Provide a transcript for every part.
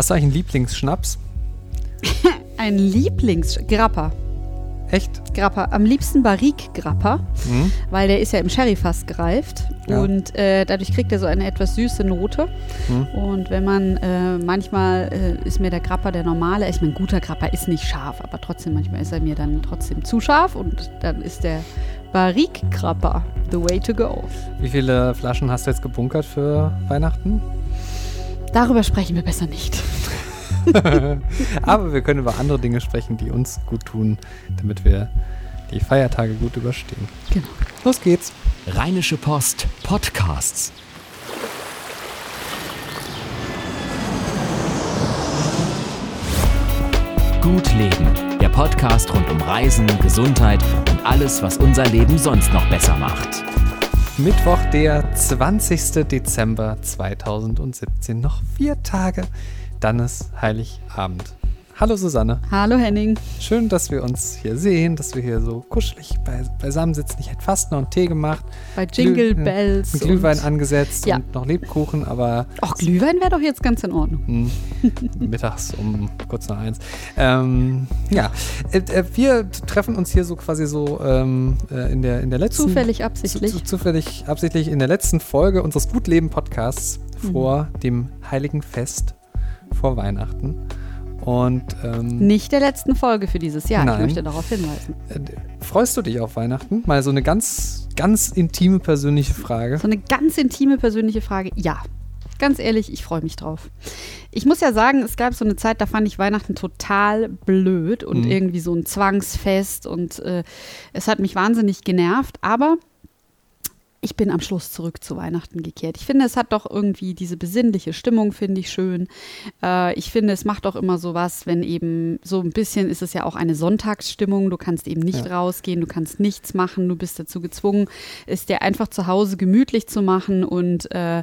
Hast du eigentlich einen Lieblingsschnaps? Ein Lieblingsgrappa. Echt? Grappa. Am liebsten Barrique Grappa, Mhm. weil der ist ja im Sherryfass gereift. Ja. Und äh, dadurch kriegt er so eine etwas süße Note. Mhm. Und wenn man, äh, manchmal äh, ist mir der Grappa der normale, ich meine, guter Grappa ist nicht scharf, aber trotzdem, manchmal ist er mir dann trotzdem zu scharf und dann ist der Barrique Grappa the way to go. Wie viele Flaschen hast du jetzt gebunkert für Weihnachten? Darüber sprechen wir besser nicht. Aber wir können über andere Dinge sprechen, die uns gut tun, damit wir die Feiertage gut überstehen. Genau. Los geht's. Rheinische Post Podcasts. Gut Leben, der Podcast rund um Reisen, Gesundheit und alles, was unser Leben sonst noch besser macht. Mittwoch, der 20. Dezember 2017. Noch vier Tage, dann ist Heiligabend. Hallo Susanne. Hallo Henning. Schön, dass wir uns hier sehen, dass wir hier so kuschelig bei, beisammen sitzen. Ich hätte fast noch einen Tee gemacht, Bei Jingle Glüh- Bells. einen Glühwein angesetzt Ja. und noch Lebkuchen, aber Ach, Glühwein wäre doch jetzt ganz in Ordnung. Hm, mittags um kurz nach eins. Ähm, ja, äh, äh, wir treffen uns hier so quasi so ähm, äh, in, der, in der letzten. Zufällig, absichtlich. Zu, zu, zufällig, absichtlich in der letzten Folge unseres Gutleben-Podcasts Mhm. vor dem Heiligen Fest vor Weihnachten. Und ähm, Nicht der letzten Folge für dieses Jahr. Nein. Ich möchte darauf hinweisen. äh, freust du dich auf Weihnachten? Mal so eine ganz, ganz intime persönliche Frage. So eine ganz intime persönliche Frage. Ja. Ganz ehrlich, ich freue mich drauf. Ich muss ja sagen, es gab so eine Zeit, da fand ich Weihnachten total blöd und Mhm. irgendwie so ein Zwangsfest und äh, es hat mich wahnsinnig genervt, aber ich bin am Schluss zurück zu Weihnachten gekehrt. Ich finde, es hat doch irgendwie diese besinnliche Stimmung, finde ich schön. Äh, ich finde, es macht auch immer so was, wenn eben so ein bisschen ist es ja auch eine Sonntagsstimmung. Du kannst eben nicht Ja. rausgehen, du kannst nichts machen, du bist dazu gezwungen, es dir einfach zu Hause gemütlich zu machen und äh,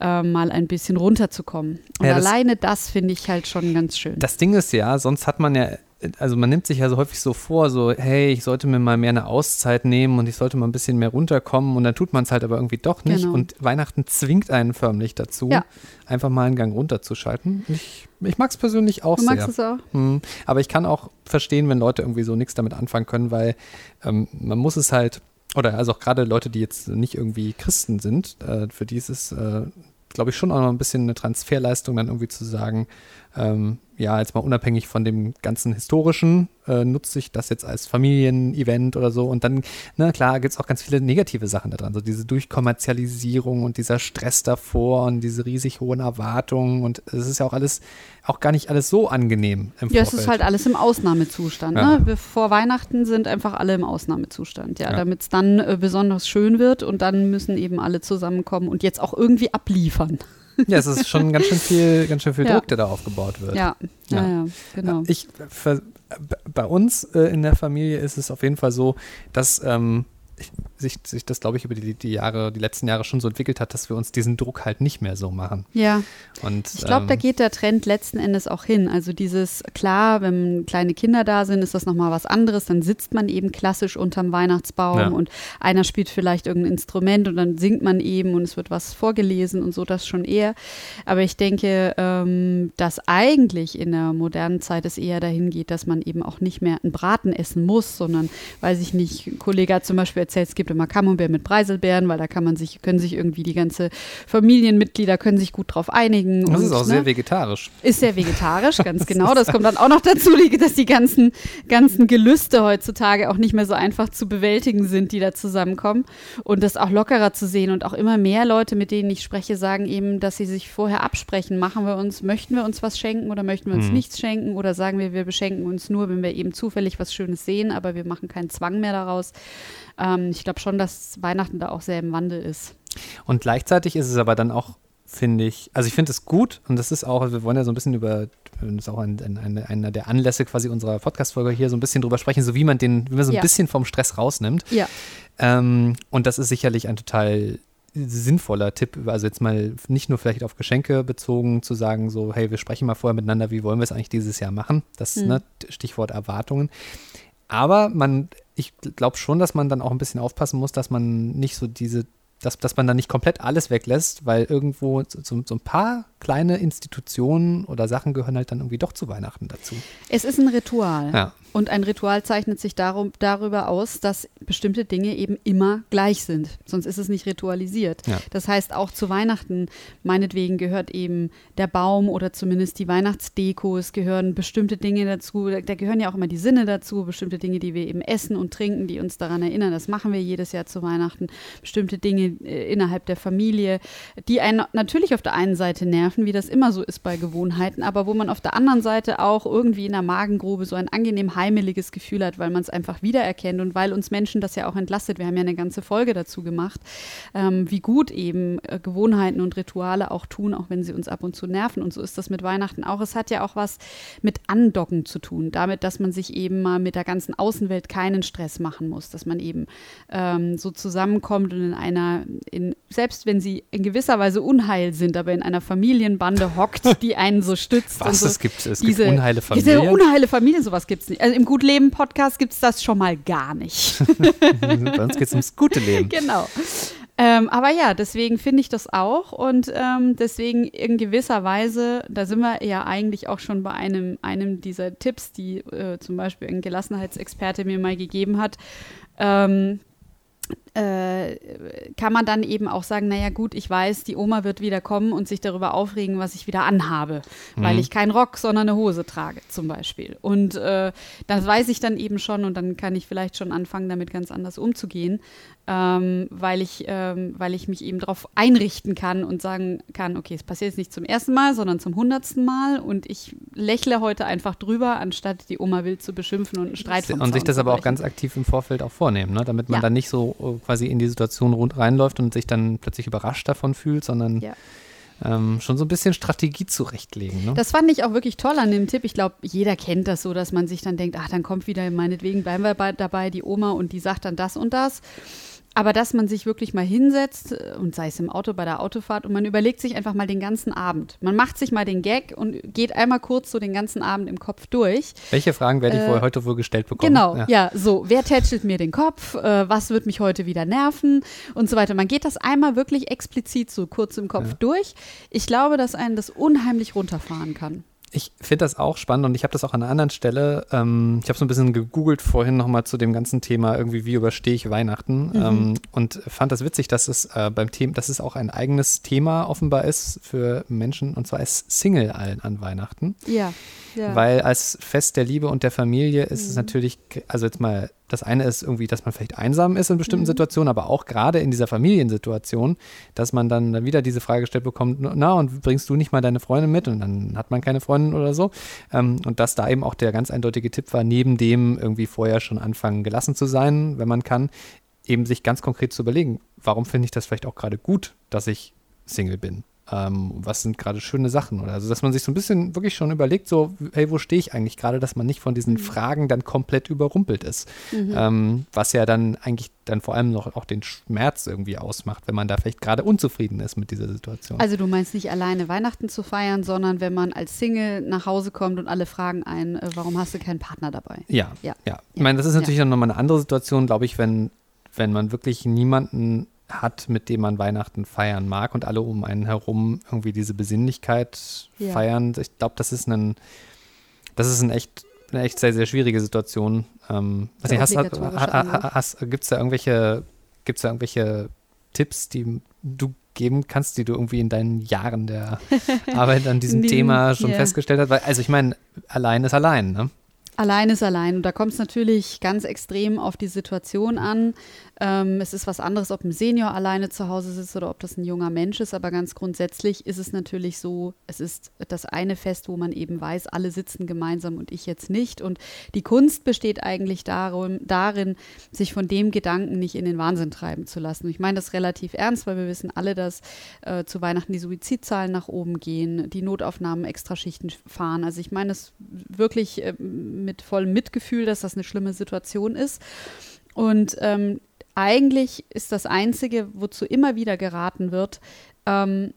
äh, mal ein bisschen runterzukommen. Und Ja, das- alleine das finde ich halt schon ganz schön. Das Ding ist ja, sonst hat man ja, also man nimmt sich ja so häufig so vor, so, hey, ich sollte mir mal mehr eine Auszeit nehmen und ich sollte mal ein bisschen mehr runterkommen und dann tut man es halt aber irgendwie doch nicht Genau. und Weihnachten zwingt einen förmlich dazu, Ja. einfach mal einen Gang runterzuschalten. Ich, ich mag es persönlich auch du sehr. magst es auch? Hm, aber ich kann auch verstehen, wenn Leute irgendwie so nichts damit anfangen können, weil ähm, man muss es halt, oder also auch gerade Leute, die jetzt nicht irgendwie Christen sind, äh, für die ist es, äh, glaube ich, schon auch noch ein bisschen eine Transferleistung, dann irgendwie zu sagen, ähm, ja, jetzt mal unabhängig von dem ganzen Historischen, äh, nutze ich das jetzt als Familienevent oder so. Und dann, na klar, gibt es auch ganz viele negative Sachen daran. So diese Durchkommerzialisierung und dieser Stress davor und diese riesig hohen Erwartungen. Und es ist ja auch alles, auch gar nicht alles so angenehm im Ja, es Vorfeld. ist halt alles im Ausnahmezustand. Ja. Ne? Vor Weihnachten sind einfach alle im Ausnahmezustand, ja, Ja. damit es dann äh, besonders schön wird und dann müssen eben alle zusammenkommen und jetzt auch irgendwie abliefern. Ja, es ist schon ganz schön viel, ganz schön viel Ja. Druck, der da aufgebaut wird. Ja, ja, Ja. genau. Ich, b- bei uns äh, in der Familie ist es auf jeden Fall so, dass ähm, ich, sich, sich das, glaube ich, über die, die Jahre, die letzten Jahre schon so entwickelt hat, dass wir uns diesen Druck halt nicht mehr so machen. Ja, Und, ich glaube, da ähm, geht der Trend letzten Endes auch hin. Also dieses, klar, wenn kleine Kinder da sind, ist das nochmal was anderes. Dann sitzt man eben klassisch unterm Weihnachtsbaum Ja. und einer spielt vielleicht irgendein Instrument und dann singt man eben und es wird was vorgelesen und so, das schon eher. Aber ich denke, ähm, dass eigentlich in der modernen Zeit es eher dahin geht, dass man eben auch nicht mehr einen Braten essen muss, sondern, weiß ich nicht, ein Kollege hat zum Beispiel erzählt, es gibt immer Camembert mit Preiselbeeren, weil da kann man sich, können sich irgendwie die ganze Familienmitglieder können sich gut drauf einigen. das und, ist auch ne? sehr vegetarisch. Ist sehr vegetarisch, ganz genau. Das kommt dann auch noch dazu, dass die ganzen, ganzen Gelüste heutzutage auch nicht mehr so einfach zu bewältigen sind, die da zusammenkommen. Und das auch lockerer zu sehen. Und auch immer mehr Leute, mit denen ich spreche, sagen eben, dass sie sich vorher absprechen. Machen wir uns, möchten wir uns was schenken oder möchten wir uns Mhm. nichts schenken? Oder sagen wir, wir beschenken uns nur, wenn wir eben zufällig was Schönes sehen, aber wir machen keinen Zwang mehr daraus. Ähm, ich glaube schon, dass Weihnachten da auch sehr im Wandel ist. Und gleichzeitig ist es aber dann auch, finde ich, also ich finde es gut und das ist auch, wir wollen ja so ein bisschen über, das ist auch ein, ein, ein, einer der Anlässe quasi unserer Podcast-Folge hier, so ein bisschen drüber sprechen, so wie man den, wie man so ein Ja. bisschen vom Stress rausnimmt. Ja. Ähm, und das ist sicherlich ein total sinnvoller Tipp, also jetzt mal nicht nur vielleicht auf Geschenke bezogen, zu sagen, so, hey, wir sprechen mal vorher miteinander, wie wollen wir es eigentlich dieses Jahr machen? Das Mhm. ne, Stichwort Erwartungen. Aber man, ich glaube schon, dass man dann auch ein bisschen aufpassen muss, dass man nicht so diese dass, dass man da nicht komplett alles weglässt, weil irgendwo so, so ein paar kleine Institutionen oder Sachen gehören halt dann irgendwie doch zu Weihnachten dazu. Es ist ein Ritual. Ja. Und ein Ritual zeichnet sich darum, darüber aus, dass bestimmte Dinge eben immer gleich sind. Sonst ist es nicht ritualisiert. Ja. Das heißt, auch zu Weihnachten, meinetwegen gehört eben der Baum oder zumindest die Weihnachtsdeko. Es gehören bestimmte Dinge dazu. Da gehören ja auch immer die Sinne dazu. Bestimmte Dinge, die wir eben essen und trinken, die uns daran erinnern. Das machen wir jedes Jahr zu Weihnachten. Bestimmte Dinge äh, innerhalb der Familie, die einen natürlich auf der einen Seite nerven, wie das immer so ist bei Gewohnheiten, aber wo man auf der anderen Seite auch irgendwie in der Magengrube so ein angenehm heimeliges Gefühl hat, weil man es einfach wiedererkennt und weil uns Menschen das ja auch entlastet. Wir haben ja eine ganze Folge dazu gemacht, ähm, wie gut eben äh, Gewohnheiten und Rituale auch tun, auch wenn sie uns ab und zu nerven. Und so ist das mit Weihnachten auch. Es hat ja auch was mit Andocken zu tun, damit, dass man sich eben mal mit der ganzen Außenwelt keinen Stress machen muss, dass man eben ähm, so zusammenkommt und in einer, in, selbst wenn sie in gewisser Weise unheil sind, aber in einer Familienbande hockt, die einen so stützt. Was, so. es gibt, es diese, gibt unheile Diese Familien. unheile Familie, sowas gibt es nicht. Also im Gutleben-Podcast gibt es das schon mal gar nicht. Bei uns geht es ums gute Leben. genau. Ähm, aber ja, deswegen finde ich das auch und ähm, deswegen in gewisser Weise, da sind wir ja eigentlich auch schon bei einem, einem dieser Tipps, die äh, zum Beispiel ein Gelassenheitsexperte mir mal gegeben hat. Ähm, äh, kann man dann eben auch sagen, naja gut, ich weiß, die Oma wird wieder kommen und sich darüber aufregen, was ich wieder anhabe, weil Mhm. ich keinen Rock, sondern eine Hose trage zum Beispiel. Und äh, das weiß ich dann eben schon und dann kann ich vielleicht schon anfangen, damit ganz anders umzugehen, ähm, weil, ich, ähm, weil ich mich eben darauf einrichten kann und sagen kann, okay, es passiert jetzt nicht zum ersten Mal, sondern zum hundertsten Mal und ich lächle heute einfach drüber, anstatt die Oma wild zu beschimpfen und einen Streit vom Und sich das aber auch ganz aktiv im Vorfeld auch vornehmen, ne? damit man Ja. dann nicht so äh, quasi in die Situation rund reinläuft und sich dann plötzlich überrascht davon fühlt, sondern Ja. ähm, schon so ein bisschen Strategie zurechtlegen. Ne? Das fand ich auch wirklich toll an dem Tipp. Ich glaube, jeder kennt das so, dass man sich dann denkt, ach, dann kommt wieder, meinetwegen bleiben wir bei, dabei, die Oma und die sagt dann das und das. Aber dass man sich wirklich mal hinsetzt äh, und sei es im Auto bei der Autofahrt und man überlegt sich einfach mal den ganzen Abend. Man macht sich mal den Gag und geht einmal kurz so den ganzen Abend im Kopf durch. Welche Fragen werde ich Äh, wohl heute wohl gestellt bekommen? Genau, ja. so, wer tätschelt mir den Kopf, äh, was wird mich heute wieder nerven und so weiter. Man geht das einmal wirklich explizit so kurz im Kopf Ja. durch. Ich glaube, dass einen das unheimlich runterfahren kann. Ich finde das auch spannend und ich habe das auch an einer anderen Stelle. Ähm, ich habe so ein bisschen gegoogelt vorhin nochmal zu dem ganzen Thema irgendwie, wie überstehe ich Weihnachten ähm, und fand das witzig, dass es äh, beim Thema, dass es auch ein eigenes Thema offenbar ist für Menschen und zwar ist Single allen an Weihnachten. Ja, ja. Weil als Fest der Liebe und der Familie ist es Mhm. natürlich, also jetzt mal, das eine ist irgendwie, dass man vielleicht einsam ist in bestimmten Mhm. Situationen, aber auch gerade in dieser Familiensituation, dass man dann, wieder diese Frage gestellt bekommt, na und bringst du nicht mal deine Freundin mit und dann hat man keine Freundin oder so. Ähm, und dass da eben auch der ganz eindeutige Tipp war, neben dem irgendwie vorher schon anfangen gelassen zu sein, wenn man kann, eben sich ganz konkret zu überlegen, warum finde ich das vielleicht auch gerade gut, dass ich Single bin? Ähm, was sind gerade schöne Sachen? Oder also, dass man sich so ein bisschen wirklich schon überlegt, so, hey, wo stehe ich eigentlich gerade, dass man nicht von diesen Fragen dann komplett überrumpelt ist. Mhm. Ähm, was ja dann eigentlich dann vor allem noch auch den Schmerz irgendwie ausmacht, wenn man da vielleicht gerade unzufrieden ist mit dieser Situation. Also du meinst nicht alleine Weihnachten zu feiern, sondern wenn man als Single nach Hause kommt und alle fragen einen, äh, warum hast du keinen Partner dabei? Ja, Ja. ja. Ich meine, das ist natürlich dann nochmal eine andere Situation, glaube ich, wenn, wenn man wirklich niemanden hat, mit dem man Weihnachten feiern mag und alle um einen herum irgendwie diese Besinnlichkeit Ja. feiern. Ich glaube, das ist ein, das ist ein echt, eine echt sehr, sehr schwierige Situation. Ähm, Der nicht, hast, hast, obligatorische Anlauf. hast, gibt es da irgendwelche, gibt's da irgendwelche Tipps, die du geben kannst, die du irgendwie in deinen Jahren der Arbeit an diesem Die- Thema schon ja. festgestellt hast? Weil, also ich meine, allein ist allein, ne? Allein ist allein. Und da kommt es natürlich ganz extrem auf die Situation an. Ähm, es ist was anderes, ob ein Senior alleine zu Hause sitzt oder ob das ein junger Mensch ist. Aber ganz grundsätzlich ist es natürlich so, es ist das eine Fest, wo man eben weiß, alle sitzen gemeinsam und ich jetzt nicht. Und die Kunst besteht eigentlich darum, darin, sich von dem Gedanken nicht in den Wahnsinn treiben zu lassen. Und ich meine das relativ ernst, weil wir wissen alle, dass äh, zu Weihnachten die Suizidzahlen nach oben gehen, die Notaufnahmen Extraschichten fahren. Also ich meine das wirklich äh, mit vollem Mitgefühl, dass das eine schlimme Situation ist. Und ähm, eigentlich ist das Einzige, wozu immer wieder geraten wird, ähm,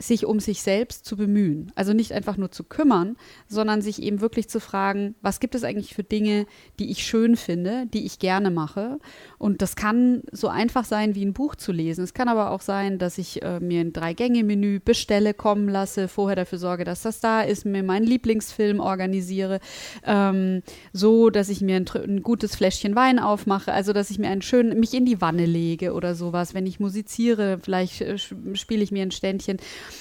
sich um sich selbst zu bemühen. Also nicht einfach nur zu kümmern, sondern sich eben wirklich zu fragen, was gibt es eigentlich für Dinge, die ich schön finde, die ich gerne mache. Und das kann so einfach sein, wie ein Buch zu lesen. Es kann aber auch sein, dass ich äh, mir ein Drei-Gänge-Menü bestelle, kommen lasse, vorher dafür sorge, dass das da ist, mir meinen Lieblingsfilm organisiere, ähm, so, dass ich mir ein, ein, gutes Fläschchen Wein aufmache, also dass ich mir einen schönen, mich in die Wanne lege oder sowas. Wenn ich musiziere, vielleicht äh, spiele ich mir ein Ständchen.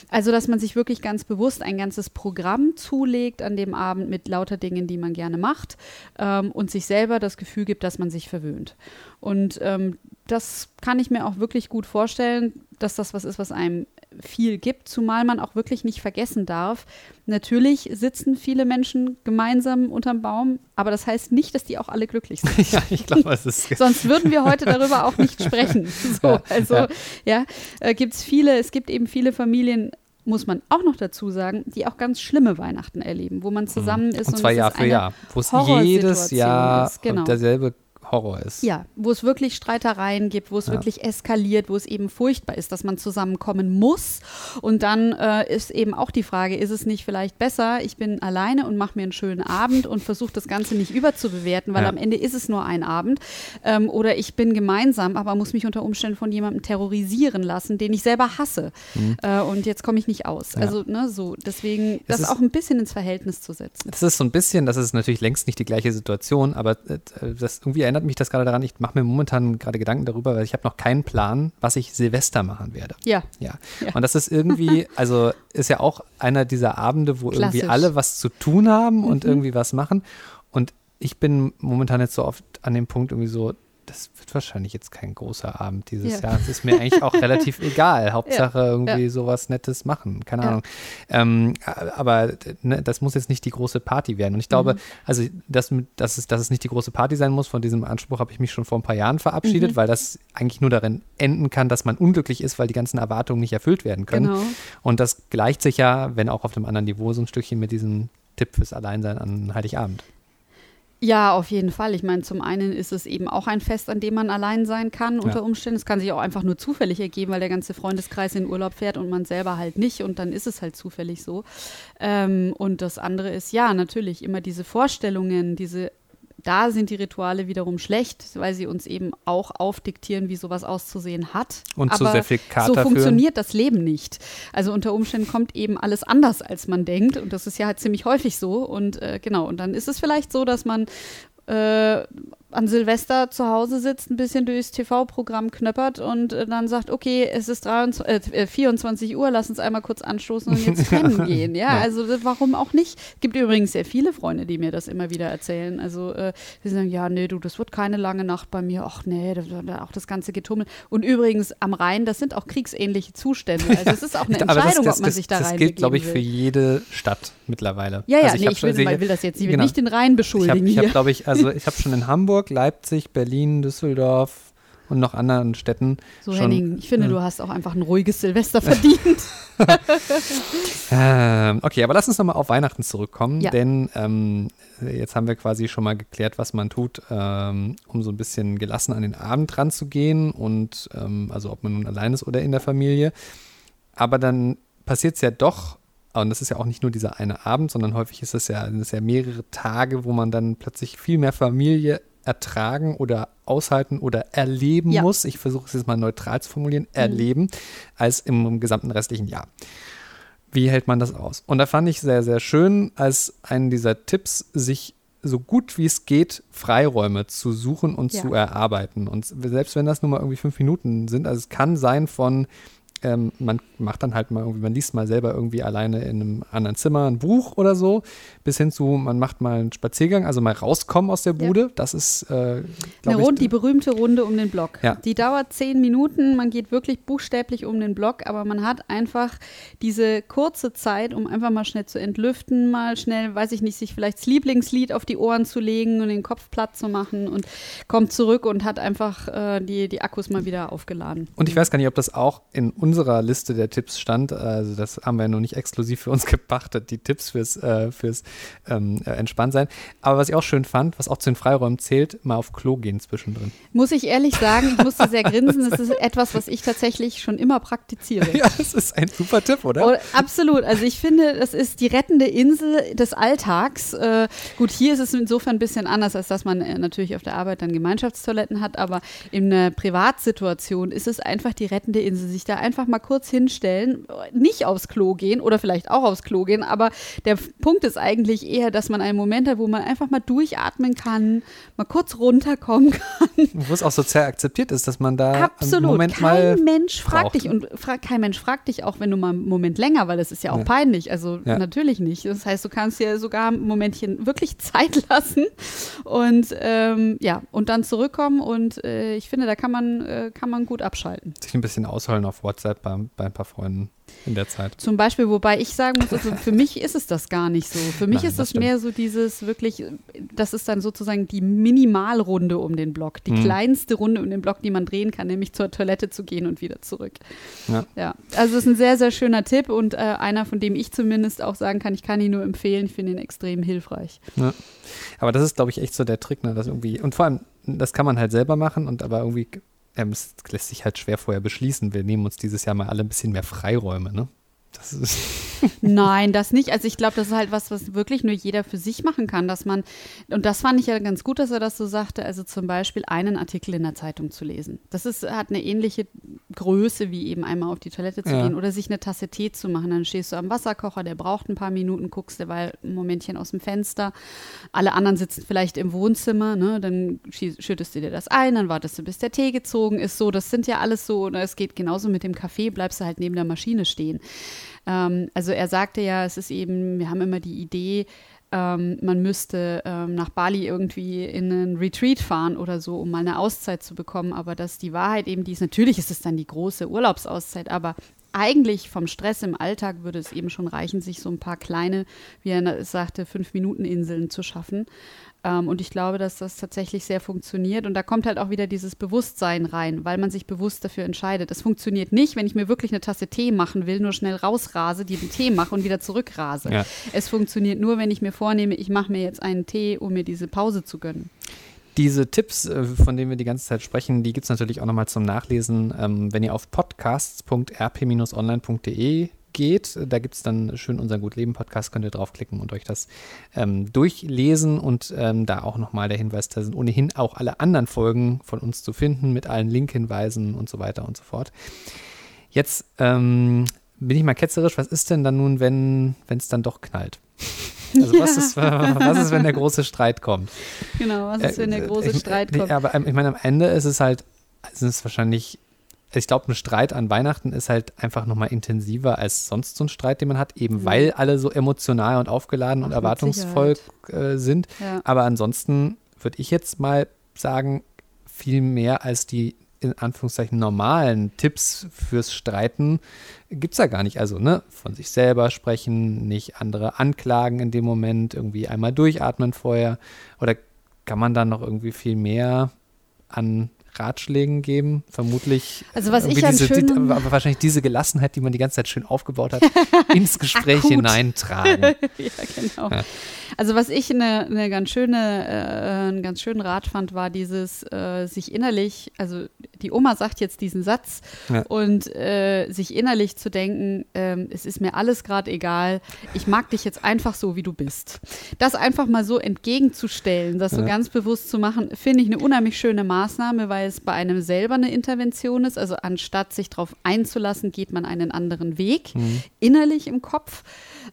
Also, dass man sich wirklich ganz bewusst ein ganzes Programm zulegt an dem Abend mit lauter Dingen, die man gerne macht ähm, und sich selber das Gefühl gibt, dass man sich verwöhnt. Und ähm, das kann ich mir auch wirklich gut vorstellen, dass das was ist, was einem viel gibt, zumal man auch wirklich nicht vergessen darf. Natürlich sitzen viele Menschen gemeinsam unterm Baum, aber das heißt nicht, dass die auch alle glücklich sind. ja, ich glaube, es ist. Sonst würden wir heute darüber auch nicht sprechen. So, also, ja, ja äh, gibt es viele, es gibt eben viele Familien, muss man auch noch dazu sagen, die auch ganz schlimme Weihnachten erleben, wo man zusammen ist. Und zwar und Jahr für Jahr, wo es jedes Jahr ist, genau. derselbe Horror ist. Ja, wo es wirklich Streitereien gibt, wo es ja. wirklich eskaliert, wo es eben furchtbar ist, dass man zusammenkommen muss. Und dann äh, ist eben auch die Frage, ist es nicht vielleicht besser, ich bin alleine und mache mir einen schönen Abend und versuche das Ganze nicht überzubewerten, weil ja. am Ende ist es nur ein Abend. Ähm, oder ich bin gemeinsam, aber muss mich unter Umständen von jemandem terrorisieren lassen, den ich selber hasse. Mhm. Äh, und jetzt komme ich nicht aus. Ja. Also, ne, so. Deswegen, das auch ein bisschen ins Verhältnis zu setzen. Das ist so ein bisschen, das ist natürlich längst nicht die gleiche Situation, aber äh, das irgendwie erinnert erinnert mich das gerade daran, ich mache mir momentan gerade Gedanken darüber, weil ich habe noch keinen Plan, was ich Silvester machen werde. Ja. ja. ja. Und das ist irgendwie, also ist ja auch einer dieser Abende, wo Klassisch. irgendwie alle was zu tun haben und mhm. irgendwie was machen. Und ich bin momentan jetzt so oft an dem Punkt irgendwie so, das wird wahrscheinlich jetzt kein großer Abend dieses ja. Jahr. Es ist mir eigentlich auch relativ egal. Hauptsache irgendwie ja. sowas Nettes machen. Keine Ahnung. Ähm, aber ne, das muss jetzt nicht die große Party werden. Und ich glaube, mhm. also dass, dass, es, dass es nicht die große Party sein muss, von diesem Anspruch habe ich mich schon vor ein paar Jahren verabschiedet, mhm. weil das eigentlich nur darin enden kann, dass man unglücklich ist, weil die ganzen Erwartungen nicht erfüllt werden können. Genau. Und das gleicht sich ja, wenn auch auf einem anderen Niveau, so ein Stückchen mit diesem Tipp fürs Alleinsein an Heiligabend. Ja, auf jeden Fall. Ich meine, zum einen ist es eben auch ein Fest, an dem man allein sein kann unter ja. Umständen. Es kann sich auch einfach nur zufällig ergeben, weil der ganze Freundeskreis in Urlaub fährt und man selber halt nicht und dann ist es halt zufällig so. Ähm, und das andere ist, ja, natürlich immer diese Vorstellungen, diese da sind die Rituale wiederum schlecht, weil sie uns eben auch aufdiktieren, wie sowas auszusehen hat. Und zu sehr viel Kater So funktioniert führen. das Leben nicht. Also unter Umständen kommt eben alles anders, als man denkt. Und das ist ja halt ziemlich häufig so. Und äh, genau, und dann ist es vielleicht so, dass man äh, an Silvester zu Hause sitzt, ein bisschen durchs TV-Programm knöppert und äh, dann sagt, okay, es ist 23, äh, 24 Uhr, lass uns einmal kurz anstoßen und jetzt pennen gehen. Ja, ja. also warum auch nicht? Es gibt übrigens sehr viele Freunde, die mir das immer wieder erzählen. Also äh, die sagen, ja, nee, du, das wird keine lange Nacht bei mir. Ach nee, das, auch das ganze Getummel. Und übrigens am Rhein, das sind auch kriegsähnliche Zustände. Also es ist auch eine Entscheidung, das, das, ob man sich da rein Das gilt, glaube ich, für jede Stadt mittlerweile. Ja, ja, also ich, nee, ich will, also, will, das jetzt genau. nicht den Rhein beschuldigen. Ich habe, hab, glaube ich, also ich habe schon in Hamburg Hamburg, Leipzig, Berlin, Düsseldorf und noch anderen Städten. So, schon, Henning, ich finde, äh, du hast auch einfach ein ruhiges Silvester verdient. ähm, okay, aber lass uns nochmal auf Weihnachten zurückkommen, ja. denn ähm, jetzt haben wir quasi schon mal geklärt, was man tut, ähm, um so ein bisschen gelassen an den Abend ranzugehen und ähm, also ob man nun allein ist oder in der Familie. Aber dann passiert es ja doch und das ist ja auch nicht nur dieser eine Abend, sondern häufig ist es ja, ja mehrere Tage, wo man dann plötzlich viel mehr Familie ertragen oder aushalten oder erleben ja. muss. Ich versuche es jetzt mal neutral zu formulieren, mhm. erleben, als im, im gesamten restlichen Jahr. Wie hält man das aus? Und da fand ich sehr, sehr schön, als einen dieser Tipps, sich so gut wie es geht, Freiräume zu suchen und ja. zu erarbeiten. Und selbst wenn das nur mal irgendwie fünf Minuten sind, also es kann sein von ähm, man macht dann halt mal irgendwie, man liest mal selber irgendwie alleine in einem anderen Zimmer ein Buch oder so, bis hin zu, man macht mal einen Spaziergang, also mal rauskommen aus der Bude. Ja. Das ist, äh, Eine Runde, die berühmte Runde um den Block. Ja. Die dauert zehn Minuten, man geht wirklich buchstäblich um den Block, aber man hat einfach diese kurze Zeit, um einfach mal schnell zu entlüften, mal schnell, weiß ich nicht, sich vielleicht das Lieblingslied auf die Ohren zu legen und den Kopf platt zu machen und kommt zurück und hat einfach äh, die, die Akkus mal wieder aufgeladen. Und ich weiß gar nicht, ob das auch in unserer Liste der Tipps stand. Also das haben wir ja noch nicht exklusiv für uns gepachtet, die Tipps fürs, äh, fürs ähm, äh, Entspanntsein. Aber was ich auch schön fand, was auch zu den Freiräumen zählt, mal auf Klo gehen zwischendrin. Muss ich ehrlich sagen, ich musste sehr grinsen. Das ist etwas, was ich tatsächlich schon immer praktiziere. Ja, das ist ein super Tipp, oder? Oh, absolut. Also ich finde, das ist die rettende Insel des Alltags. Äh, gut, hier ist es insofern ein bisschen anders, als dass man äh, natürlich auf der Arbeit dann Gemeinschaftstoiletten hat, aber in einer Privatsituation ist es einfach die rettende Insel, sich da einfach mal kurz hinstellen, nicht aufs Klo gehen oder vielleicht auch aufs Klo gehen, aber der Punkt ist eigentlich eher, dass man einen Moment hat, wo man einfach mal durchatmen kann, mal kurz runterkommen kann. Wo es auch sozial akzeptiert ist, dass man da Absolut. Moment kein mal Mensch fragt braucht. dich und fra kein Mensch fragt dich auch, wenn du mal einen Moment länger, weil das ist ja auch Ja. peinlich. Also Ja. natürlich nicht. Das heißt, du kannst dir sogar ein Momentchen wirklich Zeit lassen und ähm, ja, und dann zurückkommen und äh, ich finde, da kann man, äh, kann man gut abschalten. sich ein bisschen ausholen auf WhatsApp bei, bei ein paar Freunden in der Zeit. Zum Beispiel, wobei ich sagen muss, also für mich ist es das gar nicht so. Für mich Nein, ist das es mehr so dieses wirklich, das ist dann sozusagen die Minimalrunde um den Block, die Mhm. kleinste Runde um den Block, die man drehen kann, nämlich zur Toilette zu gehen und wieder zurück. Ja. ja. Also es ist ein sehr, sehr schöner Tipp und äh, einer, von dem ich zumindest auch sagen kann, ich kann ihn nur empfehlen, ich finde ihn extrem hilfreich. Aber das ist, glaube ich, echt so der Trick, ne, dass irgendwie, und vor allem, das kann man halt selber machen und aber irgendwie, ähm, es lässt sich halt schwer vorher beschließen. Wir nehmen uns dieses Jahr mal alle ein bisschen mehr Freiräume, ne? Das ist, Nein, das nicht. Also ich glaube, das ist halt was, was wirklich nur jeder für sich machen kann, dass man, und das fand ich ja ganz gut, dass er das so sagte, also zum Beispiel einen Artikel in der Zeitung zu lesen. Das ist, hat eine ähnliche Größe, wie eben einmal auf die Toilette zu Ja. gehen oder sich eine Tasse Tee zu machen. Dann stehst du am Wasserkocher, der braucht ein paar Minuten, guckst derweil ein Momentchen aus dem Fenster. Alle anderen sitzen vielleicht im Wohnzimmer, ne? dann schüttest du dir das ein, dann wartest du, bis der Tee gezogen ist. So, das sind ja alles so, oder es geht genauso mit dem Kaffee, bleibst du halt neben der Maschine stehen. Ähm, also er sagte ja, es ist eben, wir haben immer die Idee, ähm, man müsste ähm, nach Bali irgendwie in einen Retreat fahren oder so, um mal eine Auszeit zu bekommen. Aber dass die Wahrheit eben die ist, natürlich ist es dann die große Urlaubsauszeit, aber eigentlich vom Stress im Alltag würde es eben schon reichen, sich so ein paar kleine, wie er es sagte, Fünf-Minuten-Inseln zu schaffen. Ähm, und ich glaube, dass das tatsächlich sehr funktioniert. Und da kommt halt auch wieder dieses Bewusstsein rein, weil man sich bewusst dafür entscheidet. Es funktioniert nicht, wenn ich mir wirklich eine Tasse Tee machen will, nur schnell rausrase, die den Tee mache und wieder zurückrase. Ja. Es funktioniert nur, wenn ich mir vornehme, ich mache mir jetzt einen Tee, um mir diese Pause zu gönnen. Diese Tipps, äh, von denen wir die ganze Zeit sprechen, die gibt es natürlich auch nochmal zum Nachlesen, ähm, wenn ihr auf podcasts.rp-online.de geht. Da gibt es dann schön unseren Gut Leben Podcast, könnt ihr draufklicken und euch das ähm, durchlesen. Und ähm, da auch nochmal der Hinweis, da sind ohnehin auch alle anderen Folgen von uns zu finden, mit allen Linkhinweisen und so weiter und so fort. Jetzt ähm, bin ich mal ketzerisch, was ist denn dann nun, wenn es dann doch knallt? Also was, ist, was ist, wenn der große Streit kommt? Genau, was ist, wenn der Äh, große ich- Streit nee, kommt? Aber ähm, ich meine, am Ende ist es halt, es ist wahrscheinlich, ich glaube, ein Streit an Weihnachten ist halt einfach nochmal intensiver als sonst so ein Streit, den man hat, eben Mhm. weil alle so emotional und aufgeladen und Ach, mit erwartungsvoll äh, sind. Ja. Aber ansonsten würde ich jetzt mal sagen, viel mehr als die in Anführungszeichen normalen Tipps fürs Streiten gibt es ja gar nicht. Also, ne, von sich selber sprechen, nicht andere anklagen in dem Moment, irgendwie einmal durchatmen vorher. Oder kann man dann noch irgendwie viel mehr an Ratschlägen geben? Vermutlich. Also was ich irgendwie an diese, die, aber wahrscheinlich diese Gelassenheit, die man die ganze Zeit schön aufgebaut hat, ins Gespräch Akut. hineintragen. ja, genau. Ja. Also was ich eine, eine ganz schöne, äh, einen ganz schönen Rat fand, war dieses äh, sich innerlich, also die Oma sagt jetzt diesen Satz Ja. und äh, sich innerlich zu denken, ähm, es ist mir alles gerade egal, ich mag dich jetzt einfach so, wie du bist. Das einfach mal so entgegenzustellen, das so ganz bewusst zu machen, finde ich eine unheimlich schöne Maßnahme, weil es bei einem selber eine Intervention ist. Also anstatt sich darauf einzulassen, geht man einen anderen Weg, Mhm. innerlich im Kopf.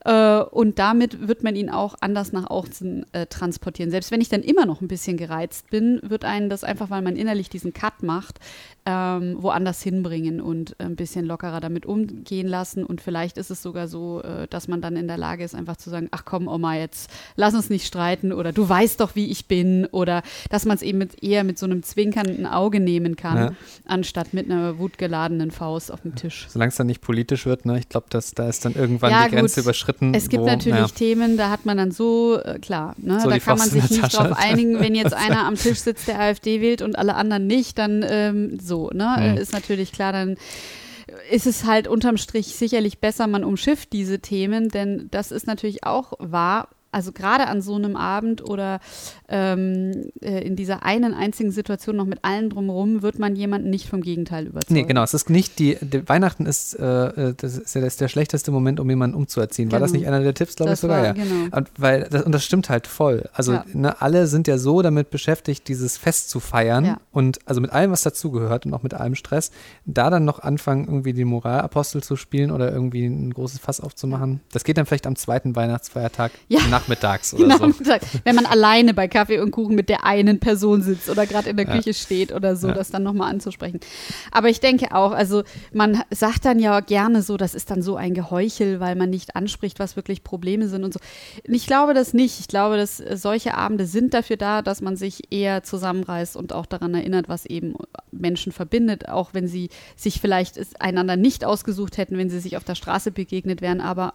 Äh, und damit wird man ihn auch anders nach außen äh, transportieren. Selbst wenn ich dann immer noch ein bisschen gereizt bin, wird einen das einfach, weil man innerlich diesen Cut macht, ähm, woanders hinbringen und ein bisschen lockerer damit umgehen lassen. Und vielleicht ist es sogar so, äh, dass man dann in der Lage ist, einfach zu sagen, ach komm, Oma, jetzt lass uns nicht streiten oder du weißt doch, wie ich bin oder dass man es eben mit, eher mit so einem zwinkernden Auge nehmen kann, Ja. anstatt mit einer wutgeladenen Faust auf dem Tisch. Solange es dann nicht politisch wird, ne? Ich glaube, dass da ist dann irgendwann Ja, die Grenze gut. überschritten. Es gibt wo, natürlich ja. Themen, da hat man dann so, äh, klar, ne, So da kann man sich nicht Tasche. drauf einigen, wenn jetzt einer am Tisch sitzt, der AfD wählt und alle anderen nicht, dann ähm, so, ne, Mhm. äh, ist natürlich klar, dann ist es halt unterm Strich sicherlich besser, man umschifft diese Themen, denn das ist natürlich auch wahr. Also gerade an so einem Abend oder ähm, äh, in dieser einen einzigen Situation noch mit allen drumherum wird man jemanden nicht vom Gegenteil überzeugen. Nee, genau. Es ist nicht die, die Weihnachten ist, äh, das ist ja das ist der schlechteste Moment, um jemanden umzuerziehen. War das Genau. nicht einer der Tipps, glaube ich sogar? war- ja. genau. Und, weil, das, und das stimmt halt voll. Also Ja. ne, alle sind ja so damit beschäftigt, dieses Fest zu feiern Ja. und also mit allem, was dazugehört und auch mit allem Stress, da dann noch anfangen, irgendwie den Moralapostel zu spielen oder irgendwie ein großes Fass aufzumachen. Das geht dann vielleicht am zweiten Weihnachtsfeiertag Ja. Nachmittags oder Genau, so. wenn man alleine bei Kaffee und Kuchen mit der einen Person sitzt oder gerade in der Ja. Küche steht oder so, Ja. das dann nochmal anzusprechen. Aber ich denke auch, also man sagt dann ja gerne so, das ist dann so ein Geheuchel, weil man nicht anspricht, was wirklich Probleme sind und so. Ich glaube das nicht. Ich glaube, dass äh, solche Abende sind dafür da, dass man sich eher zusammenreißt und auch daran erinnert, was eben Menschen verbindet, auch wenn sie sich vielleicht einander nicht ausgesucht hätten, wenn sie sich auf der Straße begegnet wären, aber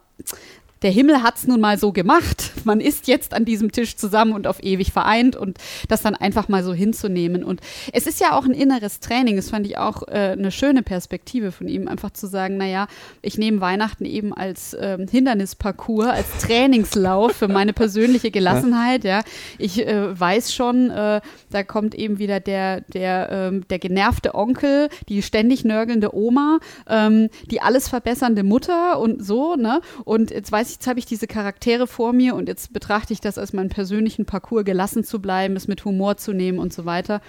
der Himmel hat es nun mal so gemacht. Man ist jetzt an diesem Tisch zusammen und auf ewig vereint und das dann einfach mal so hinzunehmen. Und es ist ja auch ein inneres Training. Das fand ich auch äh, eine schöne Perspektive von ihm, einfach zu sagen, naja, ich nehme Weihnachten eben als ähm, Hindernisparcours, als Trainingslauf für meine persönliche Gelassenheit. Ja, ich äh, weiß schon, äh, da kommt eben wieder der, der, ähm, der genervte Onkel, die ständig nörgelnde Oma, ähm, die alles verbessernde Mutter und so, ne? Und jetzt weiß ich, jetzt habe ich diese Charaktere vor mir und jetzt betrachte ich das als meinen persönlichen Parcours, gelassen zu bleiben, es mit Humor zu nehmen und so weiter.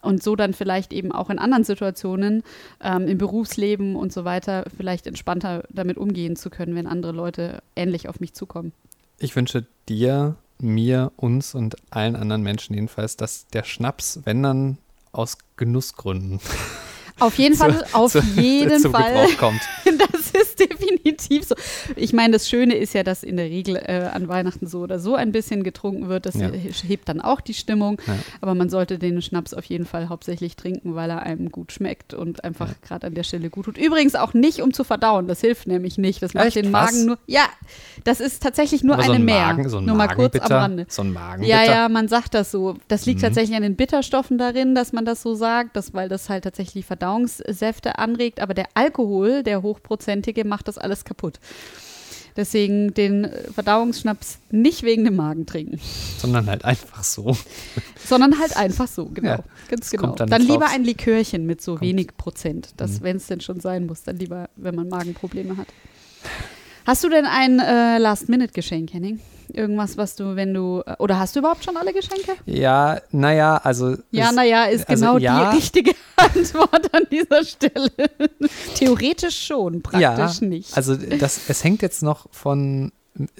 Und so dann vielleicht eben auch in anderen Situationen, ähm, im Berufsleben und so weiter, vielleicht entspannter damit umgehen zu können, wenn andere Leute ähnlich auf mich zukommen. Ich wünsche dir, mir, uns und allen anderen Menschen jedenfalls, dass der Schnaps, wenn dann aus Genussgründen Auf jeden Fall, auf zu, jeden zum Fall. Kommt. Das ist definitiv so. Ich meine, das Schöne ist ja, dass in der Regel äh, an Weihnachten so oder so ein bisschen getrunken wird. Das Ja. hebt dann auch die Stimmung. Ja. Aber man sollte den Schnaps auf jeden Fall hauptsächlich trinken, weil er einem gut schmeckt und einfach gerade an der Stelle gut tut. Übrigens auch nicht, um zu verdauen. Das hilft nämlich nicht. Das macht Echt? den Was? Magen nur. Ja, das ist tatsächlich nur so eine ein mehr. Magen, so ein nur mal kurz am Rande. So ein Magenbitter. Ja, ja, man sagt das so. Das liegt Mhm. tatsächlich an den Bitterstoffen darin, dass man das so sagt, dass, weil das halt tatsächlich Verdauungssäfte anregt. Aber der Alkohol, der hochprozentige, macht das alles kaputt. Deswegen den äh, Verdauungsschnaps nicht wegen dem Magen trinken, Sondern halt einfach so. sondern halt einfach so, genau. Ja, Ganz genau. dann Dann, lieber ein Likörchen mit so Kommt. wenig Prozent. Das, Mhm. wenn es denn schon sein muss, dann lieber, wenn man Magenprobleme hat. Hast du denn ein äh, Last-Minute-Geschenk, Henning? Irgendwas, was du, wenn du, äh, oder hast du überhaupt schon alle Geschenke? Ja, naja, also. Ja, es- naja, ist also genau ja. die richtige Antwort an dieser Stelle. Theoretisch schon, praktisch ja, nicht. Also das, es hängt jetzt noch von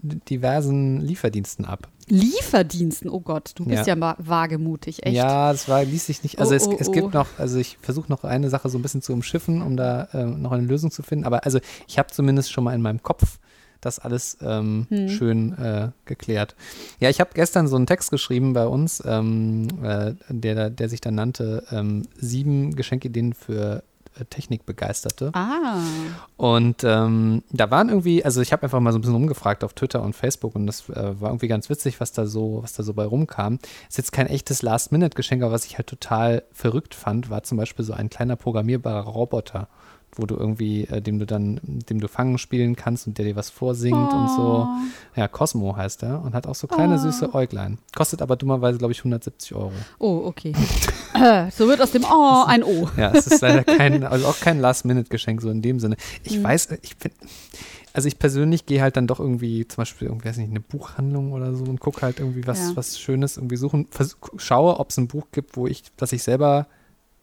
diversen Lieferdiensten ab. Lieferdiensten, oh Gott, du bist ja, Ja. wa- wagemutig, echt. Ja, das war, ließ sich nicht. Also Oh, es, oh, es oh. gibt noch, also ich versuche noch eine Sache so ein bisschen zu umschiffen, um da äh, noch eine Lösung zu finden. Aber also ich habe zumindest schon mal in meinem Kopf das alles ähm, Hm. schön äh, geklärt. Ja, ich habe gestern so einen Text geschrieben bei uns, ähm, äh, der, der sich dann nannte ähm, sieben Geschenkideen für äh, Technikbegeisterte. Ah, Und ähm, da waren irgendwie, also ich habe einfach mal so ein bisschen rumgefragt auf Twitter und Facebook und das äh, war irgendwie ganz witzig, was da so, was da so bei rumkam. Ist jetzt kein echtes Last-Minute-Geschenk, aber was ich halt total verrückt fand, war zum Beispiel so ein kleiner programmierbarer Roboter, wo du irgendwie, äh, dem du dann, dem du Fangen spielen kannst und der dir was vorsingt und so. Oh. Ja, Cosmo heißt er und hat auch so kleine Oh. süße Äuglein. Kostet aber dummerweise, glaube ich, 170 Euro. Oh, okay. Äh, so wird aus dem Oh ein O. Ja, es ist leider kein, also auch kein Last-Minute-Geschenk so in dem Sinne. Ich Mhm. weiß, ich bin, also ich persönlich gehe halt dann doch irgendwie zum Beispiel, irgendwie, weiß nicht, eine Buchhandlung oder so und gucke halt irgendwie was, Ja. was Schönes irgendwie suchen, schaue, ob es ein Buch gibt, wo ich, das ich selber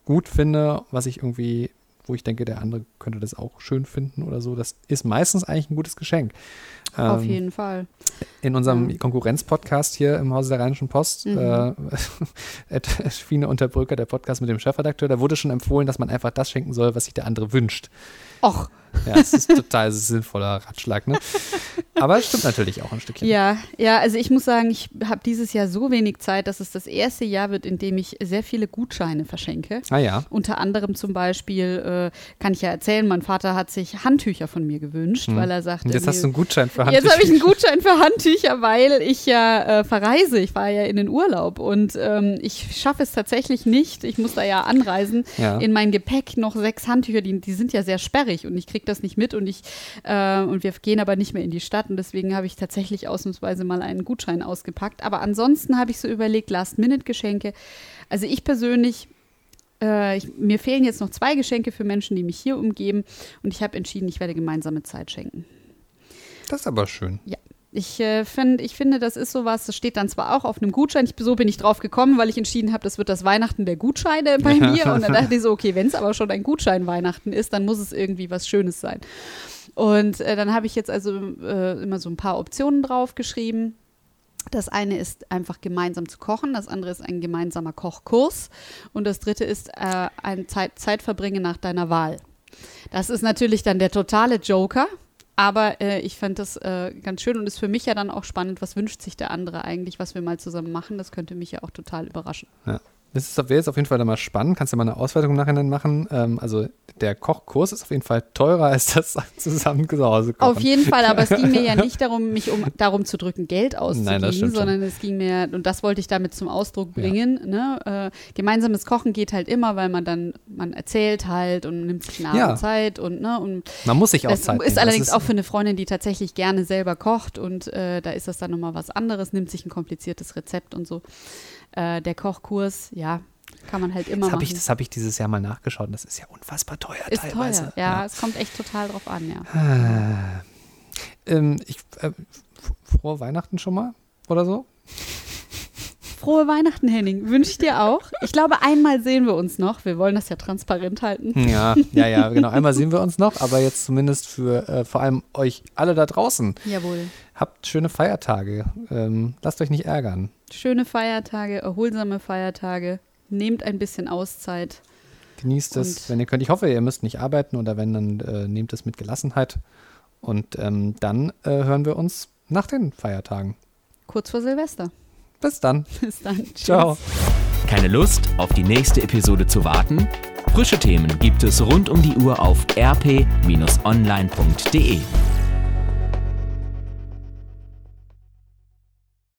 gut finde, was ich irgendwie, wo ich denke, der andere könnte das auch schön finden oder so. Das ist meistens eigentlich ein gutes Geschenk. Auf Ähm, jeden Fall. in unserem Ja. Konkurrenz-Podcast hier im Hause der Rheinischen Post, Mhm. äh, Schwiene Unterbrücker, der Podcast mit dem Chefredakteur, da wurde schon empfohlen, dass man einfach das schenken soll, was sich der andere wünscht. Och, Ja, es ist total sinnvoller Ratschlag, ne? Aber es stimmt natürlich auch ein Stückchen. ja, ja, also ich muss sagen, ich habe dieses Jahr so wenig Zeit, dass es das erste Jahr wird, in dem ich sehr viele Gutscheine verschenke. Ah ja. Unter anderem zum Beispiel, äh, kann ich ja erzählen, mein Vater hat sich Handtücher von mir gewünscht, Hm. weil er sagte, Und jetzt hast du einen Gutschein für für Handtücher. Jetzt habe ich einen Gutschein für Handtücher, weil ich ja äh, verreise. Ich war ja in den Urlaub und ähm, ich schaffe es tatsächlich nicht. Ich muss da ja anreisen. Ja. In mein Gepäck noch sechs Handtücher, die, die sind ja sehr sperrig und ich kriege das nicht mit und ich äh, und wir gehen aber nicht mehr in die Stadt und deswegen habe ich tatsächlich ausnahmsweise mal einen Gutschein ausgepackt. Aber ansonsten habe ich so überlegt, Last-Minute-Geschenke. Also ich persönlich äh, ich, mir fehlen jetzt noch zwei Geschenke für Menschen, die mich hier umgeben. Und ich habe entschieden, ich werde gemeinsame Zeit schenken. Das ist aber schön. Ja. Ich, äh, find, ich finde, das ist sowas, das steht dann zwar auch auf einem Gutschein, ich, so bin ich drauf gekommen, weil ich entschieden habe, das wird das Weihnachten der Gutscheine bei mir. Und dann dachte ich so, okay, wenn es aber schon ein Gutschein Weihnachten ist, dann muss es irgendwie was Schönes sein. Und äh, dann habe ich jetzt also äh, immer so ein paar Optionen draufgeschrieben. Das eine ist einfach gemeinsam zu kochen, das andere ist ein gemeinsamer Kochkurs und das dritte ist äh, ein Zeit Zeitverbringen nach deiner Wahl. Das ist natürlich dann der totale Joker, aber äh, ich fand das äh, ganz schön und ist für mich ja dann auch spannend, was wünscht sich der andere eigentlich, was wir mal zusammen machen. Das könnte mich ja auch total überraschen. Ja. Das wäre jetzt auf jeden Fall dann mal spannend. Kannst du mal eine Auswertung nachher machen. Ähm, also der Kochkurs ist auf jeden Fall teurer als das zusammen zu Hause kochen. Auf jeden Fall, aber es ging mir ja nicht darum, mich um darum zu drücken, Geld auszugeben, Nein, sondern es ging mir, und das wollte ich damit zum Ausdruck bringen, ja. ne? äh, gemeinsames Kochen geht halt immer, weil man dann, man erzählt halt und nimmt sich eine ja. Zeit und, ne, und man muss sich auch das Zeit ist allerdings ist auch für eine Freundin, die tatsächlich gerne selber kocht und äh, da ist das dann nochmal was anderes, nimmt sich ein kompliziertes Rezept und so. Äh, der Kochkurs, ja, kann man halt immer das machen. Ich, das habe ich dieses Jahr mal nachgeschaut und das ist ja unfassbar teuer ist teilweise. Teuer. Ja, ja, es kommt echt total drauf an, ja. ähm, ich, äh, frohe Weihnachten schon mal oder so? Frohe Weihnachten, Henning. Wünsche ich dir auch. Ich glaube, einmal sehen wir uns noch. Wir wollen das ja transparent halten. Ja, ja, ja, genau. Einmal sehen wir uns noch, aber jetzt zumindest für äh, vor allem euch alle da draußen. Jawohl. Habt schöne Feiertage. Ähm, lasst euch nicht ärgern. Schöne Feiertage, erholsame Feiertage. Nehmt ein bisschen Auszeit. Genießt es, wenn ihr könnt. Ich hoffe, ihr müsst nicht arbeiten oder wenn, dann äh, nehmt es mit Gelassenheit. Und ähm, dann äh, hören wir uns nach den Feiertagen. Kurz vor Silvester. Bis dann. Bis dann. Tschüss. Ciao. Keine Lust, auf die nächste Episode zu warten? Frische Themen gibt es rund um die Uhr auf rp-online.de.